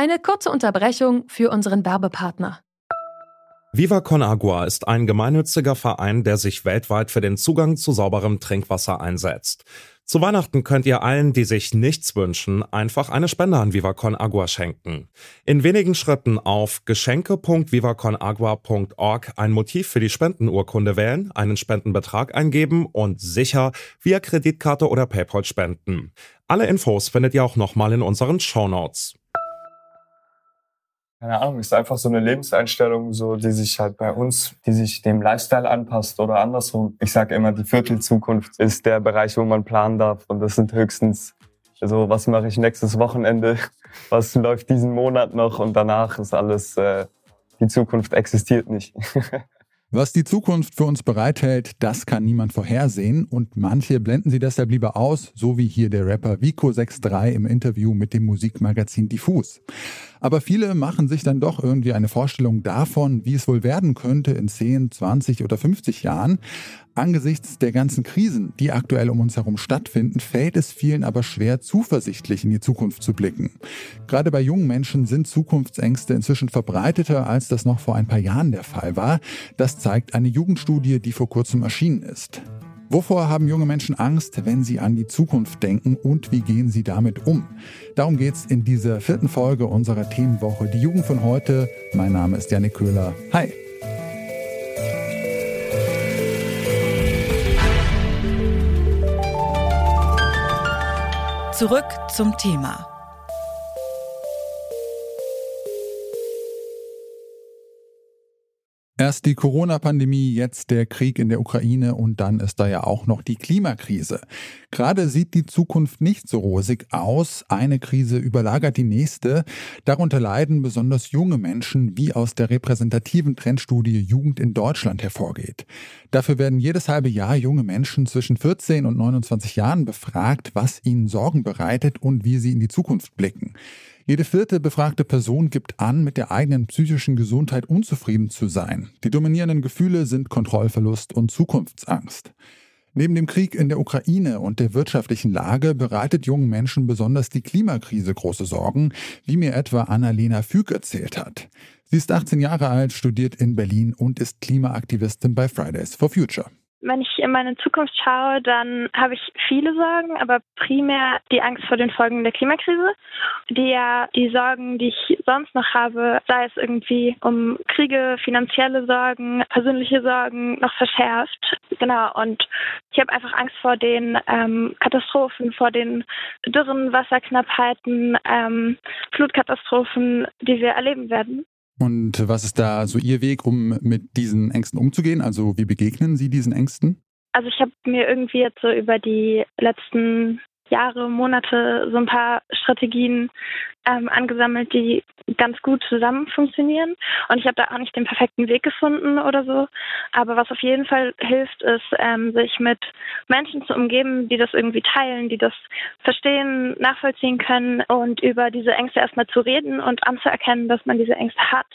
Eine kurze Unterbrechung für unseren Werbepartner. Viva Con Agua ist ein gemeinnütziger Verein, der sich weltweit für den Zugang zu sauberem Trinkwasser einsetzt. Zu Weihnachten könnt ihr allen, die sich nichts wünschen, einfach eine Spende an Viva Con Agua schenken. In wenigen Schritten auf geschenke.vivaconagua.org ein Motiv für die Spendenurkunde wählen, einen Spendenbetrag eingeben und sicher via Kreditkarte oder PayPal spenden. Alle Infos findet ihr auch nochmal in unseren Show Notes keine Ahnung, ist einfach so eine Lebenseinstellung, so die sich halt bei uns, die sich dem Lifestyle anpasst oder andersrum. Ich sage immer, die Viertelzukunft ist der Bereich, wo man planen darf und das sind höchstens also was mache ich nächstes Wochenende, was läuft diesen Monat noch und danach ist alles, äh, die Zukunft existiert nicht. Was die Zukunft für uns bereithält, das kann niemand vorhersehen und manche blenden sie deshalb lieber aus, so wie hier der Rapper Vico63 im Interview mit dem Musikmagazin Diffus. Aber viele machen sich dann doch irgendwie eine Vorstellung davon, wie es wohl werden könnte in 10, 20 oder 50 Jahren. Angesichts der ganzen Krisen, die aktuell um uns herum stattfinden, fällt es vielen aber schwer, zuversichtlich in die Zukunft zu blicken. Gerade bei jungen Menschen sind Zukunftsängste inzwischen verbreiteter, als das noch vor ein paar Jahren der Fall war. Das zeigt eine Jugendstudie, die vor kurzem erschienen ist. Wovor haben junge Menschen Angst, wenn sie an die Zukunft denken und wie gehen sie damit um? Darum geht es in dieser vierten Folge unserer Themenwoche Die Jugend von heute. Mein Name ist Janik Köhler. Hi. Zurück zum Thema. Erst die Corona-Pandemie, jetzt der Krieg in der Ukraine und dann ist da ja auch noch die Klimakrise. Gerade sieht die Zukunft nicht so rosig aus. Eine Krise überlagert die nächste. Darunter leiden besonders junge Menschen, wie aus der repräsentativen Trendstudie Jugend in Deutschland hervorgeht. Dafür werden jedes halbe Jahr junge Menschen zwischen 14 und 29 Jahren befragt, was ihnen Sorgen bereitet und wie sie in die Zukunft blicken. Jede vierte befragte Person gibt an, mit der eigenen psychischen Gesundheit unzufrieden zu sein. Die dominierenden Gefühle sind Kontrollverlust und Zukunftsangst. Neben dem Krieg in der Ukraine und der wirtschaftlichen Lage bereitet jungen Menschen besonders die Klimakrise große Sorgen, wie mir etwa Annalena Füg erzählt hat. Sie ist 18 Jahre alt, studiert in Berlin und ist Klimaaktivistin bei Fridays for Future. Wenn ich in meine Zukunft schaue, dann habe ich viele Sorgen, aber primär die Angst vor den Folgen der Klimakrise, die ja die Sorgen, die ich sonst noch habe, sei es irgendwie um Kriege, finanzielle Sorgen, persönliche Sorgen, noch verschärft. Genau, und ich habe einfach Angst vor den ähm, Katastrophen, vor den Dürren, Wasserknappheiten, ähm, Flutkatastrophen, die wir erleben werden. Und was ist da so Ihr Weg, um mit diesen Ängsten umzugehen? Also wie begegnen Sie diesen Ängsten? Also ich habe mir irgendwie jetzt so über die letzten Jahre, Monate so ein paar Strategien ähm, angesammelt, die ganz gut zusammen funktionieren. Und ich habe da auch nicht den perfekten Weg gefunden oder so. Aber was auf jeden Fall hilft, ist, ähm, sich mit Menschen zu umgeben, die das irgendwie teilen, die das verstehen, nachvollziehen können und über diese Ängste erstmal zu reden und anzuerkennen, dass man diese Ängste hat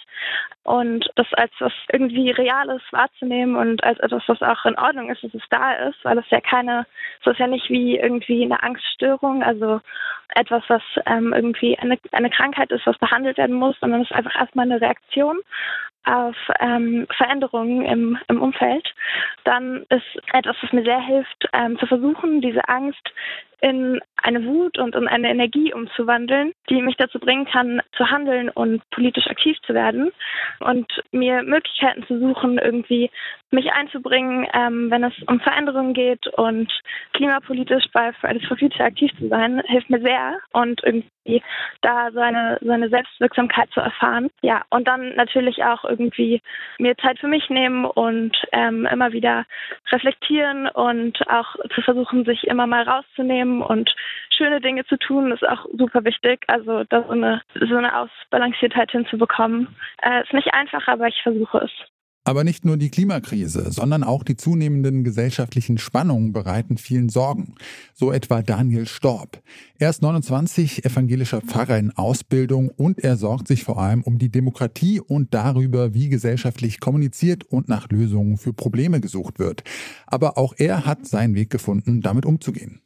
und das als was irgendwie Reales wahrzunehmen und als etwas, was auch in Ordnung ist, dass es da ist, weil es ja keine, es ist ja nicht wie irgendwie eine Angststörung, also etwas, was ähm, irgendwie eine, eine Krankheit ist, was behandelt werden muss, sondern es ist einfach erstmal eine Reaktion auf ähm, Veränderungen im, im Umfeld, dann ist etwas, was mir sehr hilft, ähm, zu versuchen, diese Angst in eine Wut und in eine Energie umzuwandeln, die mich dazu bringen kann, zu handeln und politisch aktiv zu werden und mir Möglichkeiten zu suchen, irgendwie mich einzubringen, ähm, wenn es um Veränderungen geht und klimapolitisch bei Fridays for Future aktiv zu sein, hilft mir sehr und irgendwie da seine, seine Selbstwirksamkeit zu erfahren. Ja, und dann natürlich auch irgendwie mir Zeit für mich nehmen und ähm, immer wieder reflektieren und auch zu versuchen, sich immer mal rauszunehmen und schöne Dinge zu tun, ist auch super wichtig. Also da so eine, so eine Ausbalanciertheit hinzubekommen. Äh, ist nicht einfach, aber ich versuche es. Aber nicht nur die Klimakrise, sondern auch die zunehmenden gesellschaftlichen Spannungen bereiten vielen Sorgen. So etwa Daniel Storb. Er ist 29, evangelischer Pfarrer in Ausbildung und er sorgt sich vor allem um die Demokratie und darüber, wie gesellschaftlich kommuniziert und nach Lösungen für Probleme gesucht wird. Aber auch er hat seinen Weg gefunden, damit umzugehen.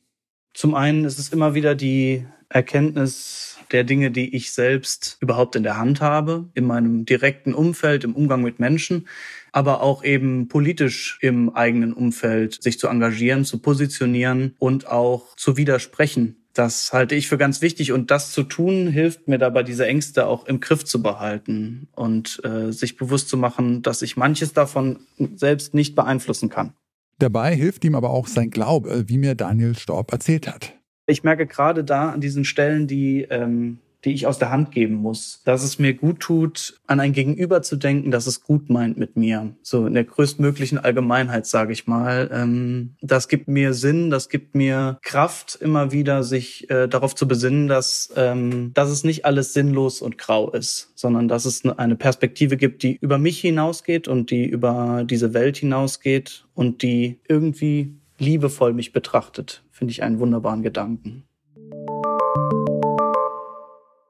Zum einen ist es immer wieder die Erkenntnis der Dinge, die ich selbst überhaupt in der Hand habe, in meinem direkten Umfeld, im Umgang mit Menschen, aber auch eben politisch im eigenen Umfeld sich zu engagieren, zu positionieren und auch zu widersprechen. Das halte ich für ganz wichtig und das zu tun hilft mir dabei, diese Ängste auch im Griff zu behalten und äh, sich bewusst zu machen, dass ich manches davon selbst nicht beeinflussen kann. Dabei hilft ihm aber auch sein Glaube, wie mir Daniel Storb erzählt hat. Ich merke gerade da an diesen Stellen, die, ähm, die ich aus der Hand geben muss, dass es mir gut tut, an ein Gegenüber zu denken, dass es gut meint mit mir. So in der größtmöglichen Allgemeinheit, sage ich mal. Ähm, das gibt mir Sinn, das gibt mir Kraft, immer wieder sich äh, darauf zu besinnen, dass, ähm, dass es nicht alles sinnlos und grau ist, sondern dass es eine Perspektive gibt, die über mich hinausgeht und die über diese Welt hinausgeht und die irgendwie liebevoll mich betrachtet finde ich einen wunderbaren Gedanken.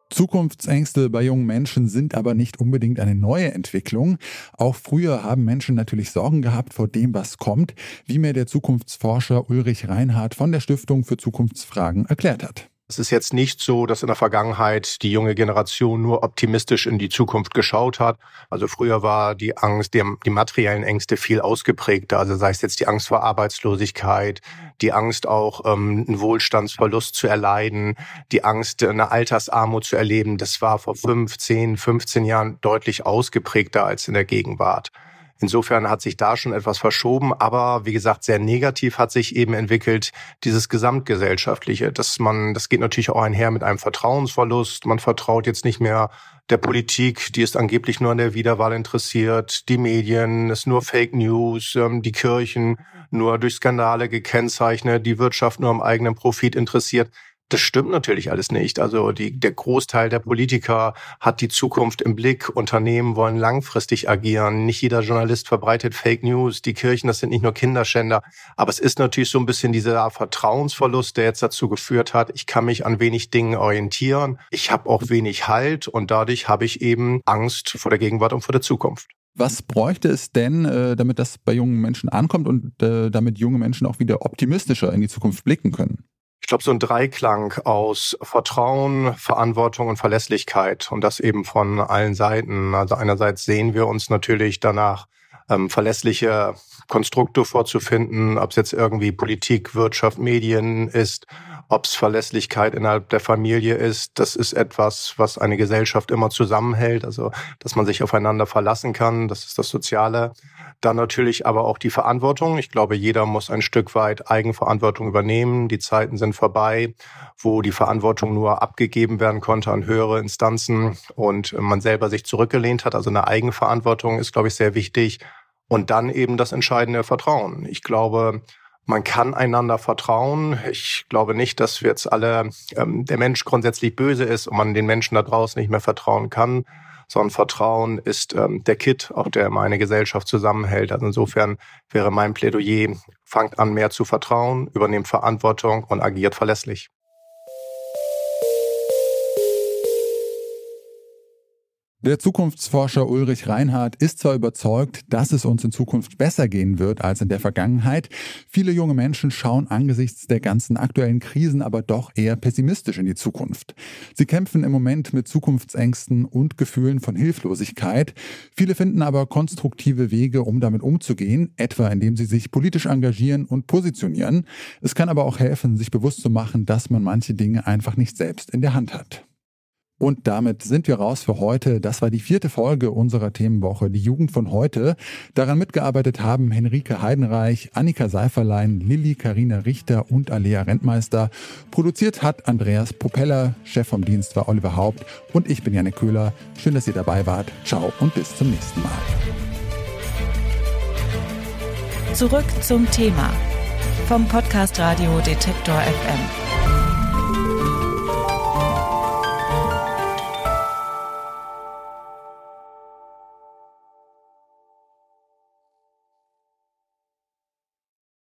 Zukunftsängste bei jungen Menschen sind aber nicht unbedingt eine neue Entwicklung. Auch früher haben Menschen natürlich Sorgen gehabt vor dem, was kommt, wie mir der Zukunftsforscher Ulrich Reinhardt von der Stiftung für Zukunftsfragen erklärt hat. Es ist jetzt nicht so, dass in der Vergangenheit die junge Generation nur optimistisch in die Zukunft geschaut hat. Also früher war die Angst, die, die, materiellen Ängste viel ausgeprägter. Also sei es jetzt die Angst vor Arbeitslosigkeit, die Angst auch, ähm, einen Wohlstandsverlust zu erleiden, die Angst, eine Altersarmut zu erleben. Das war vor 15, 15 Jahren deutlich ausgeprägter als in der Gegenwart. Insofern hat sich da schon etwas verschoben, aber wie gesagt, sehr negativ hat sich eben entwickelt dieses gesamtgesellschaftliche, dass man, das geht natürlich auch einher mit einem Vertrauensverlust. Man vertraut jetzt nicht mehr der Politik, die ist angeblich nur an der Wiederwahl interessiert, die Medien, ist nur Fake News, ähm, die Kirchen nur durch Skandale gekennzeichnet, die Wirtschaft nur am eigenen Profit interessiert. Das stimmt natürlich alles nicht. Also die, der Großteil der Politiker hat die Zukunft im Blick. Unternehmen wollen langfristig agieren. Nicht jeder Journalist verbreitet Fake News. Die Kirchen, das sind nicht nur Kinderschänder. Aber es ist natürlich so ein bisschen dieser Vertrauensverlust, der jetzt dazu geführt hat, ich kann mich an wenig Dingen orientieren. Ich habe auch wenig Halt und dadurch habe ich eben Angst vor der Gegenwart und vor der Zukunft. Was bräuchte es denn, äh, damit das bei jungen Menschen ankommt und äh, damit junge Menschen auch wieder optimistischer in die Zukunft blicken können? Ich glaube, so ein Dreiklang aus Vertrauen, Verantwortung und Verlässlichkeit und das eben von allen Seiten. Also einerseits sehen wir uns natürlich danach, ähm, verlässliche Konstrukte vorzufinden, ob es jetzt irgendwie Politik, Wirtschaft, Medien ist, ob es Verlässlichkeit innerhalb der Familie ist. Das ist etwas, was eine Gesellschaft immer zusammenhält, also dass man sich aufeinander verlassen kann. Das ist das Soziale. Dann natürlich aber auch die Verantwortung. Ich glaube, jeder muss ein Stück weit Eigenverantwortung übernehmen. Die Zeiten sind vorbei, wo die Verantwortung nur abgegeben werden konnte an höhere Instanzen und man selber sich zurückgelehnt hat. Also eine Eigenverantwortung ist, glaube ich, sehr wichtig. Und dann eben das entscheidende Vertrauen. Ich glaube, man kann einander vertrauen. Ich glaube nicht, dass wir jetzt alle ähm, der Mensch grundsätzlich böse ist und man den Menschen da draußen nicht mehr vertrauen kann sondern Vertrauen ist ähm, der Kit, auch der meine Gesellschaft zusammenhält. Also insofern wäre mein Plädoyer, fangt an mehr zu vertrauen, übernehmt Verantwortung und agiert verlässlich. Der Zukunftsforscher Ulrich Reinhardt ist zwar überzeugt, dass es uns in Zukunft besser gehen wird als in der Vergangenheit. Viele junge Menschen schauen angesichts der ganzen aktuellen Krisen aber doch eher pessimistisch in die Zukunft. Sie kämpfen im Moment mit Zukunftsängsten und Gefühlen von Hilflosigkeit. Viele finden aber konstruktive Wege, um damit umzugehen, etwa indem sie sich politisch engagieren und positionieren. Es kann aber auch helfen, sich bewusst zu machen, dass man manche Dinge einfach nicht selbst in der Hand hat. Und damit sind wir raus für heute. Das war die vierte Folge unserer Themenwoche, die Jugend von heute. Daran mitgearbeitet haben Henrike Heidenreich, Annika Seiferlein, Lilly Karina Richter und Alea Rentmeister. Produziert hat Andreas Propeller, Chef vom Dienst war Oliver Haupt und ich bin Janne Köhler. Schön, dass ihr dabei wart. Ciao und bis zum nächsten Mal. Zurück zum Thema vom Podcast Radio Detektor FM.